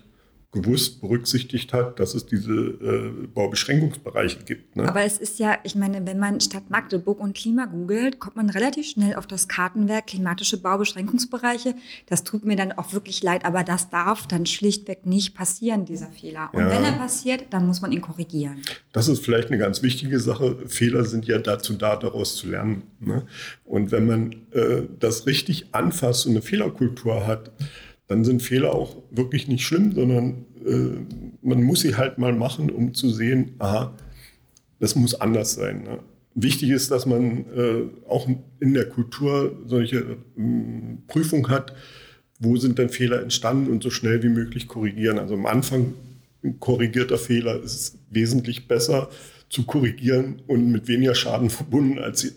gewusst berücksichtigt hat, dass es diese äh, Baubeschränkungsbereiche gibt. Ne? Aber es ist ja, ich meine, wenn man Stadt Magdeburg und Klima googelt, kommt man relativ schnell auf das Kartenwerk klimatische Baubeschränkungsbereiche. Das tut mir dann auch wirklich leid, aber das darf dann schlichtweg nicht passieren, dieser Fehler. Und ja. wenn er passiert, dann muss man ihn korrigieren. Das ist vielleicht eine ganz wichtige Sache. Fehler sind ja dazu da, daraus zu lernen. Ne? Und wenn man äh, das richtig anfasst und eine Fehlerkultur hat, dann sind Fehler auch wirklich nicht schlimm, sondern man muss sie halt mal machen, um zu sehen, aha, das muss anders sein. Ne? Wichtig ist, dass man äh, auch in der Kultur solche äh, Prüfung hat, wo sind denn Fehler entstanden und so schnell wie möglich korrigieren. Also am Anfang ein korrigierter Fehler ist wesentlich besser zu korrigieren und mit weniger Schaden verbunden, als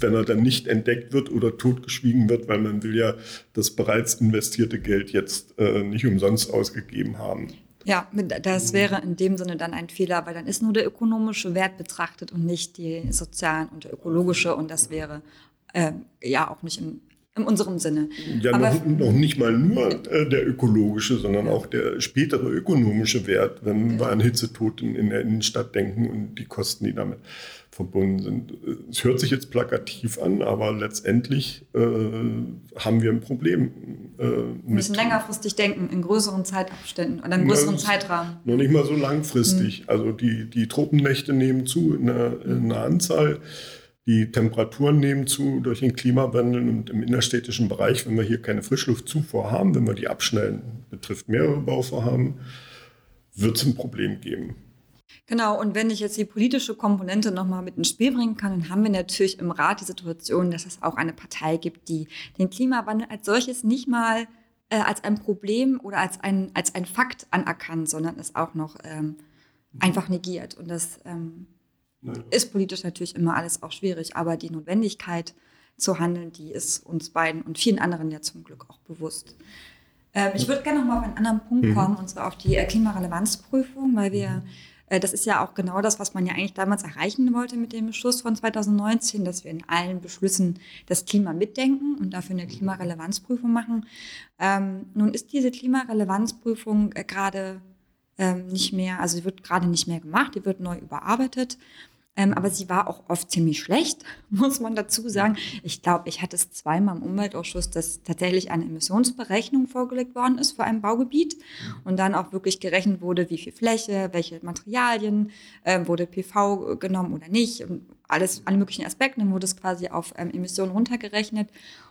wenn er dann nicht entdeckt wird oder totgeschwiegen wird, weil man will ja das bereits investierte Geld jetzt äh, nicht umsonst ausgegeben haben. Ja, das wäre in dem Sinne dann ein Fehler, weil dann ist nur der ökonomische Wert betrachtet und nicht die sozialen und der ökologische. Und das wäre äh, ja auch nicht im in unserem Sinne. Ja, noch, noch, nicht mal nur äh, der ökologische, sondern auch der spätere ökonomische Wert, wenn wir an Hitzetoten in der Innenstadt denken und die Kosten, die damit verbunden sind. Es hört sich jetzt plakativ an, aber letztendlich äh, haben wir ein Problem. Äh, wir müssen längerfristig denken, in größeren Zeitabständen oder in größeren Zeitrahmen. Noch nicht mal so langfristig. Mhm. Also die, die Truppennächte nehmen zu in der, in der Anzahl. Die Temperaturen nehmen zu durch den Klimawandel und im innerstädtischen Bereich, wenn wir hier keine Frischluftzufuhr haben, wenn wir die abschnellen, betrifft mehrere Bauvorhaben, wird es ein Problem geben. Genau, und wenn ich jetzt die politische Komponente nochmal mit ins Spiel bringen kann, dann haben wir natürlich im Rat die Situation, dass es auch eine Partei gibt, die den Klimawandel als solches nicht mal äh, als ein Problem oder als ein, als ein Fakt anerkannt, sondern es auch noch ähm, einfach negiert. Und das ähm, ist politisch natürlich immer alles auch schwierig, aber die Notwendigkeit zu handeln, die ist uns beiden und vielen anderen ja zum Glück auch bewusst. Ähm, ich würde gerne noch mal auf einen anderen Punkt mhm. kommen, und zwar auf die äh, Klimarelevanzprüfung, weil wir, äh, das ist ja auch genau das, was man ja eigentlich damals erreichen wollte mit dem Beschluss von 2019, dass wir in allen Beschlüssen das Klima mitdenken und dafür eine Klimarelevanzprüfung machen. Ähm, nun ist diese Klimarelevanzprüfung äh, gerade ähm, nicht mehr, also sie wird gerade nicht mehr gemacht, die wird neu überarbeitet. Ähm, aber sie war auch oft ziemlich schlecht, muss man dazu sagen. Ich glaube, ich hatte es zweimal im Umweltausschuss, dass tatsächlich eine Emissionsberechnung vorgelegt worden ist für ein Baugebiet und dann auch wirklich gerechnet wurde, wie viel Fläche, welche Materialien, äh, wurde PV genommen oder nicht und alles, alle möglichen Aspekte, dann wurde es quasi auf ähm, Emissionen runtergerechnet.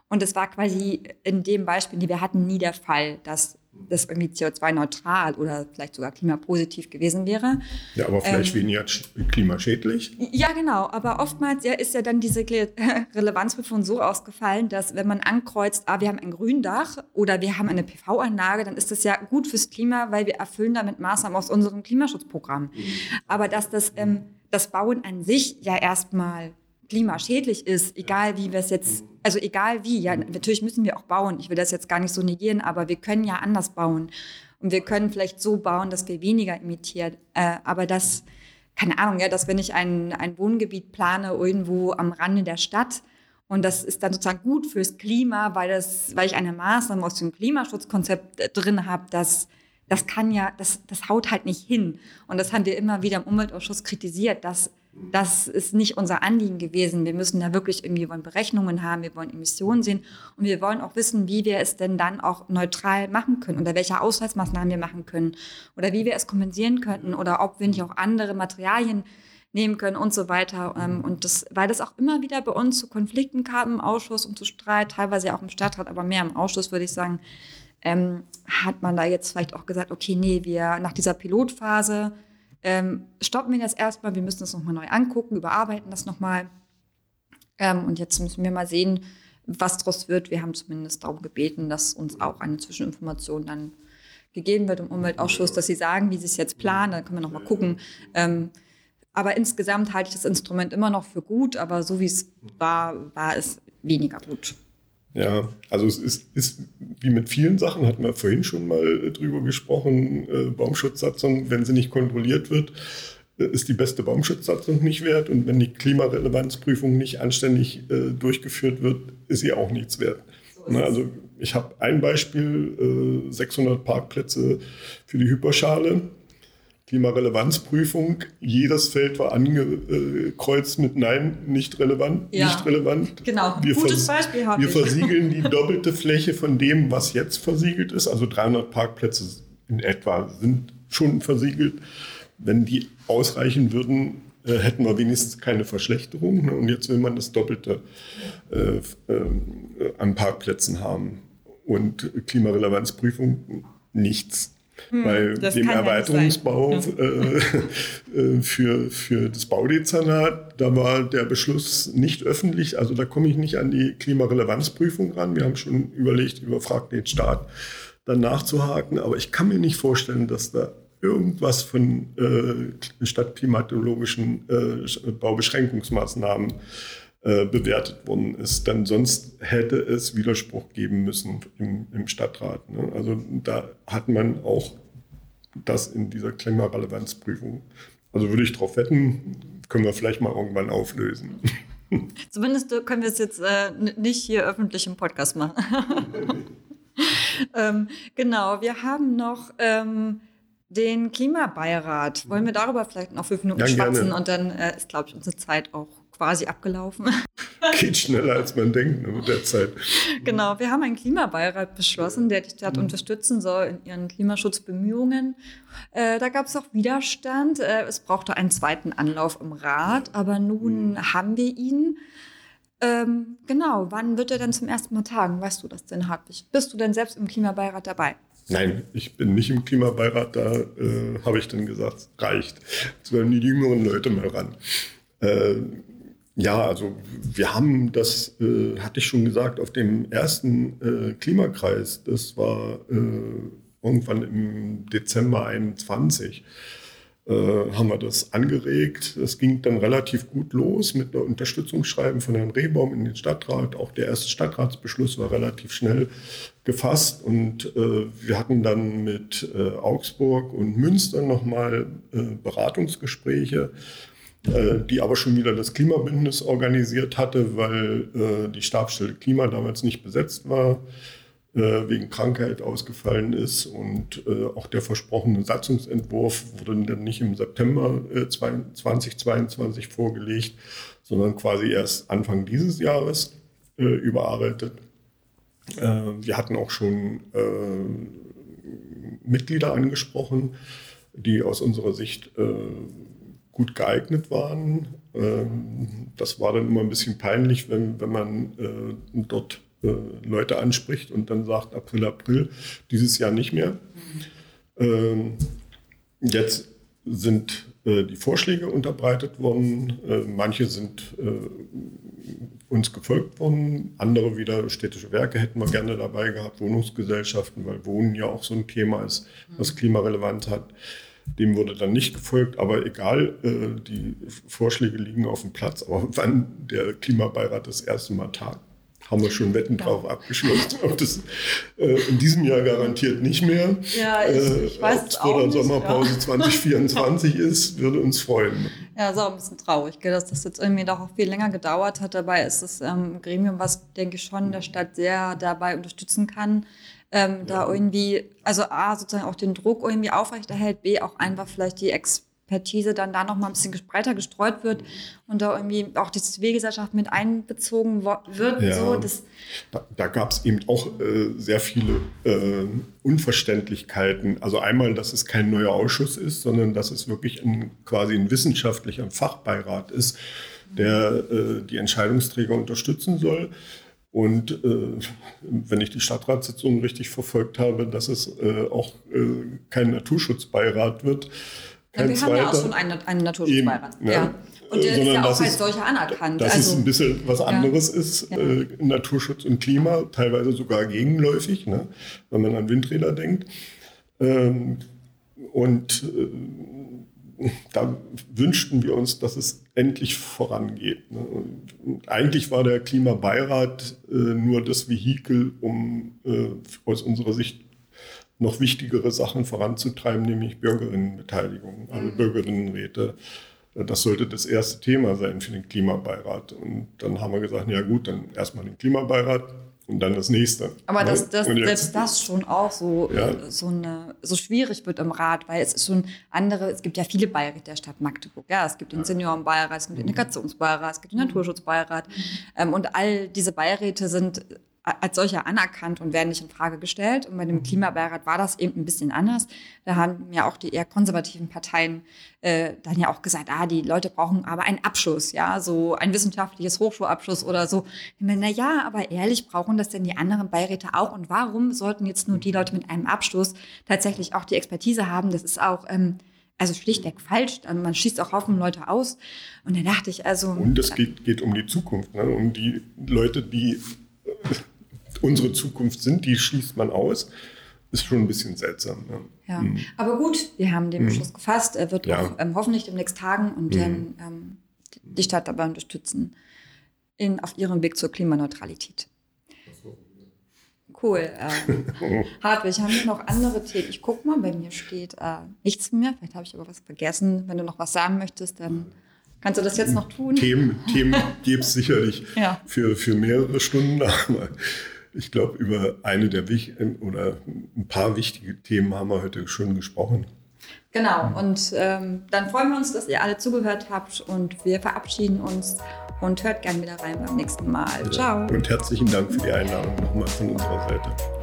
Und es war quasi in dem Beispiel, die wir hatten, nie der Fall, dass das irgendwie CO2-neutral oder vielleicht sogar klimapositiv gewesen wäre. Ja, aber vielleicht ähm, weniger klimaschädlich. Ja, genau. Aber oftmals ja, ist ja dann diese Relevanzprüfung so ausgefallen, dass wenn man ankreuzt, ah, wir haben ein Gründach oder wir haben eine PV-Anlage, dann ist das ja gut fürs Klima, weil wir erfüllen damit Maßnahmen aus unserem Klimaschutzprogramm. Mhm. Aber dass das, ähm, das Bauen an sich ja erstmal klimaschädlich ist, egal wie wir es jetzt, also egal wie, ja, natürlich müssen wir auch bauen. Ich will das jetzt gar nicht so negieren, aber wir können ja anders bauen. Und wir können vielleicht so bauen, dass wir weniger emittieren. Äh, aber das, keine Ahnung, ja, dass wenn ich ein, ein Wohngebiet plane irgendwo am Rande der Stadt, und das ist dann sozusagen gut fürs Klima, weil, das, weil ich eine Maßnahme aus dem Klimaschutzkonzept äh, drin habe, das, das kann ja, das, das haut halt nicht hin. Und das haben wir immer wieder im Umweltausschuss kritisiert, dass das ist nicht unser Anliegen gewesen. Wir müssen da wirklich irgendwie wollen Berechnungen haben, wir wollen Emissionen sehen und wir wollen auch wissen, wie wir es denn dann auch neutral machen können oder welche Ausweismaßnahmen wir machen können oder wie wir es kompensieren könnten oder ob wir nicht auch andere Materialien nehmen können und so weiter. Ähm, und das, weil das auch immer wieder bei uns zu Konflikten kam im Ausschuss und zu Streit, teilweise auch im Stadtrat, aber mehr im Ausschuss, würde ich sagen, ähm, hat man da jetzt vielleicht auch gesagt, okay, nee, wir nach dieser Pilotphase ähm, stoppen wir das erstmal, wir müssen das nochmal neu angucken, überarbeiten das nochmal. Ähm, und jetzt müssen wir mal sehen, was daraus wird. Wir haben zumindest darum gebeten, dass uns auch eine Zwischeninformation dann gegeben wird im Umweltausschuss, dass sie sagen, wie sie es jetzt planen. Dann können wir nochmal gucken. Ähm, aber insgesamt halte ich das Instrument immer noch für gut, aber so wie es war, war es weniger gut. Ja, also es ist, ist, wie mit vielen Sachen, hatten wir vorhin schon mal drüber gesprochen, äh, Baumschutzsatzung, wenn sie nicht kontrolliert wird, äh, ist die beste Baumschutzsatzung nicht wert. Und wenn die Klimarelevanzprüfung nicht anständig äh, durchgeführt wird, ist sie auch nichts wert. So also ich habe ein Beispiel, 600 äh, Parkplätze für die Hyperschale Klimarelevanzprüfung. Jedes Feld war angekreuzt mit Nein, nicht relevant, ja, nicht relevant. Genau, wir gutes Beispiel haben wir. Wir versiegeln die doppelte Fläche von dem, was jetzt versiegelt ist. Also 300 Parkplätze in etwa sind schon versiegelt. Wenn die ausreichen würden, äh, hätten wir wenigstens keine Verschlechterung. Ne? Und jetzt will man das Doppelte äh, äh, an Parkplätzen haben. Und Klimarelevanzprüfung nichts. Hm, Bei dem Erweiterungsbau ja äh, äh, für, für das Baudezernat, da war der Beschluss nicht öffentlich. Also da komme ich nicht an die Klimarelevanzprüfung ran. Wir haben schon überlegt, überfragt den Staat dann nachzuhaken. Aber ich kann mir nicht vorstellen, dass da irgendwas von äh, stadtklimatologischen äh, Baubeschränkungsmaßnahmen äh, bewertet worden ist. Denn sonst hätte es Widerspruch geben müssen im, im Stadtrat. Ne? Also da hat man auch das in dieser Klimarelevanzprüfung. Also würde ich darauf wetten, können wir vielleicht mal irgendwann auflösen. Zumindest können wir es jetzt äh, nicht hier öffentlich im Podcast machen. ähm, genau, wir haben noch ähm, den Klimabeirat. Wollen wir darüber vielleicht noch fünf Minuten ja, schwatzen und dann äh, ist, glaube ich, unsere Zeit auch quasi abgelaufen. Geht schneller, als man denkt ne, mit der Zeit. Genau, wir haben einen Klimabeirat beschlossen, der die Stadt mhm. unterstützen soll in ihren Klimaschutzbemühungen. Äh, da gab es auch Widerstand. Äh, es brauchte einen zweiten Anlauf im Rat, aber nun mhm. haben wir ihn. Ähm, genau, wann wird er denn zum ersten Mal tagen? Weißt du das denn, Hartwig? Bist du denn selbst im Klimabeirat dabei? Nein, ich bin nicht im Klimabeirat, da äh, habe ich dann gesagt, reicht. Jetzt werden die jüngeren Leute mal ran. Äh, ja, also wir haben das, äh, hatte ich schon gesagt, auf dem ersten äh, Klimakreis, das war äh, irgendwann im Dezember 21, äh, haben wir das angeregt. Es ging dann relativ gut los mit einer Unterstützungsschreiben von Herrn Rehbaum in den Stadtrat. Auch der erste Stadtratsbeschluss war relativ schnell gefasst und äh, wir hatten dann mit äh, Augsburg und Münster nochmal Beratungsgespräche äh, die aber schon wieder das Klimabündnis organisiert hatte, weil äh, die Stabsstelle Klima damals nicht besetzt war, äh, wegen Krankheit ausgefallen ist und äh, auch der versprochene Satzungsentwurf wurde dann nicht im September 2022 äh, vorgelegt, sondern quasi erst Anfang dieses Jahres überarbeitet. wir hatten auch schon Mitglieder angesprochen, die aus unserer Sicht gut geeignet waren. Ähm, das war dann immer ein bisschen peinlich, wenn, wenn man äh, dort äh, Leute anspricht und dann sagt April, April, dieses Jahr nicht mehr. Ähm, jetzt sind äh, die Vorschläge unterbreitet worden. manche sind uns gefolgt worden, andere wieder städtische Werke hätten wir gerne dabei gehabt, Wohnungsgesellschaften, weil Wohnen ja auch so ein Thema ist, was klimarelevant hat. Dem wurde dann nicht gefolgt, aber egal, äh, die Vorschläge liegen auf dem Platz. Aber wann der Klimabeirat das erste Mal tagt, haben wir schon Wetten drauf abgeschlossen. Ob das äh, in diesem Jahr garantiert nicht mehr. Ja, ich, äh, ich weiß es vor der Sommerpause ja. 2024 ist, würde uns freuen. Ja, ist auch ein bisschen traurig, gell, dass das jetzt irgendwie doch auch viel länger gedauert hat. Dabei ist das ähm, Gremium, was, denke ich, schon der Stadt sehr dabei unterstützen kann, ähm, ja. da irgendwie, also A, sozusagen auch den Druck irgendwie aufrechterhält, B, auch einfach vielleicht die Expertise dann da noch mal ein bisschen breiter gestreut wird und da irgendwie auch die Zivilgesellschaft mit einbezogen wird. Ja, so, das da, da gab es eben auch äh, sehr viele äh, Unverständlichkeiten. Also einmal, dass es kein neuer Ausschuss ist, sondern dass es wirklich ein, quasi ein wissenschaftlicher Fachbeirat ist, der äh, die Entscheidungsträger unterstützen soll. Und äh, wenn ich die Stadtratssitzung richtig verfolgt habe, dass es äh, auch äh, kein Naturschutzbeirat wird. Kein ja, wir zweiter. haben ja auch schon einen, einen Naturschutzbeirat. Eben, ja. ja. Und der ist ja auch als solcher anerkannt. Dass also, es ein bisschen was anderes ja. ist, äh, Naturschutz und Klima, teilweise sogar gegenläufig, ne, wenn man an Windräder denkt. Ähm, und äh, da wünschten wir uns, dass es endlich vorangeht. Ne? eigentlich war der Klimabeirat äh, nur das Vehikel, um äh, aus unserer Sicht noch wichtigere Sachen voranzutreiben, nämlich Bürgerinnenbeteiligung, also mhm. Bürgerinnenräte. Das sollte das erste Thema sein für den Klimabeirat. Und dann haben wir gesagt, ja gut, dann erstmal den Klimabeirat, und dann das nächste. Aber ne? das, das, selbst das schon auch so, ja. so, eine, so schwierig wird im Rat, weil es ist schon andere, es gibt ja viele Beiräte der Stadt Magdeburg. Ja, es gibt den Seniorenbeirat, es gibt den Integrationsbeirat, es gibt den Naturschutzbeirat. Ähm, und all diese Beiräte sind als solcher anerkannt und werden nicht in Frage gestellt. Und bei dem mhm. Klimabeirat war das eben ein bisschen anders. Da haben ja auch die eher konservativen Parteien äh, dann ja auch gesagt, ah, die Leute brauchen aber einen Abschluss, ja, so ein wissenschaftliches Hochschulabschluss oder so. Na ja, aber ehrlich, brauchen das denn die anderen Beiräte auch? Und warum sollten jetzt nur die Leute mit einem Abschluss tatsächlich auch die Expertise haben? Das ist auch ähm, also schlichtweg falsch. Man schießt auch Haufen Leute aus. Und dann dachte ich also. Und es geht, geht um die Zukunft, ne? um die Leute, die unsere Zukunft sind, die schließt man aus. Ist schon ein bisschen seltsam. Ja, ja. Mhm. aber gut, wir haben den mhm. Beschluss mhm. gefasst. Er wird ja. auch ähm, hoffentlich demnächst tagen und mhm. ähm, die Stadt dabei unterstützen in, auf ihrem Weg zur Klimaneutralität. Cool. Äh, Hartwig, haben wir noch andere Themen? Ich gucke mal, bei mir steht äh, nichts mehr. Vielleicht habe ich aber was vergessen. Wenn du noch was sagen möchtest, dann kannst du das jetzt noch tun. Themen, Themen gibt es sicherlich ja. für, für mehrere Stunden. Aber ich glaube, über eine der wichtigen oder ein paar wichtige Themen haben wir heute schon gesprochen. Genau, und ähm, dann freuen wir uns, dass ihr alle zugehört habt und wir verabschieden uns und hört gerne wieder rein beim nächsten Mal. Ja. Ciao. Und herzlichen Dank für die Einladung nochmal von unserer Seite.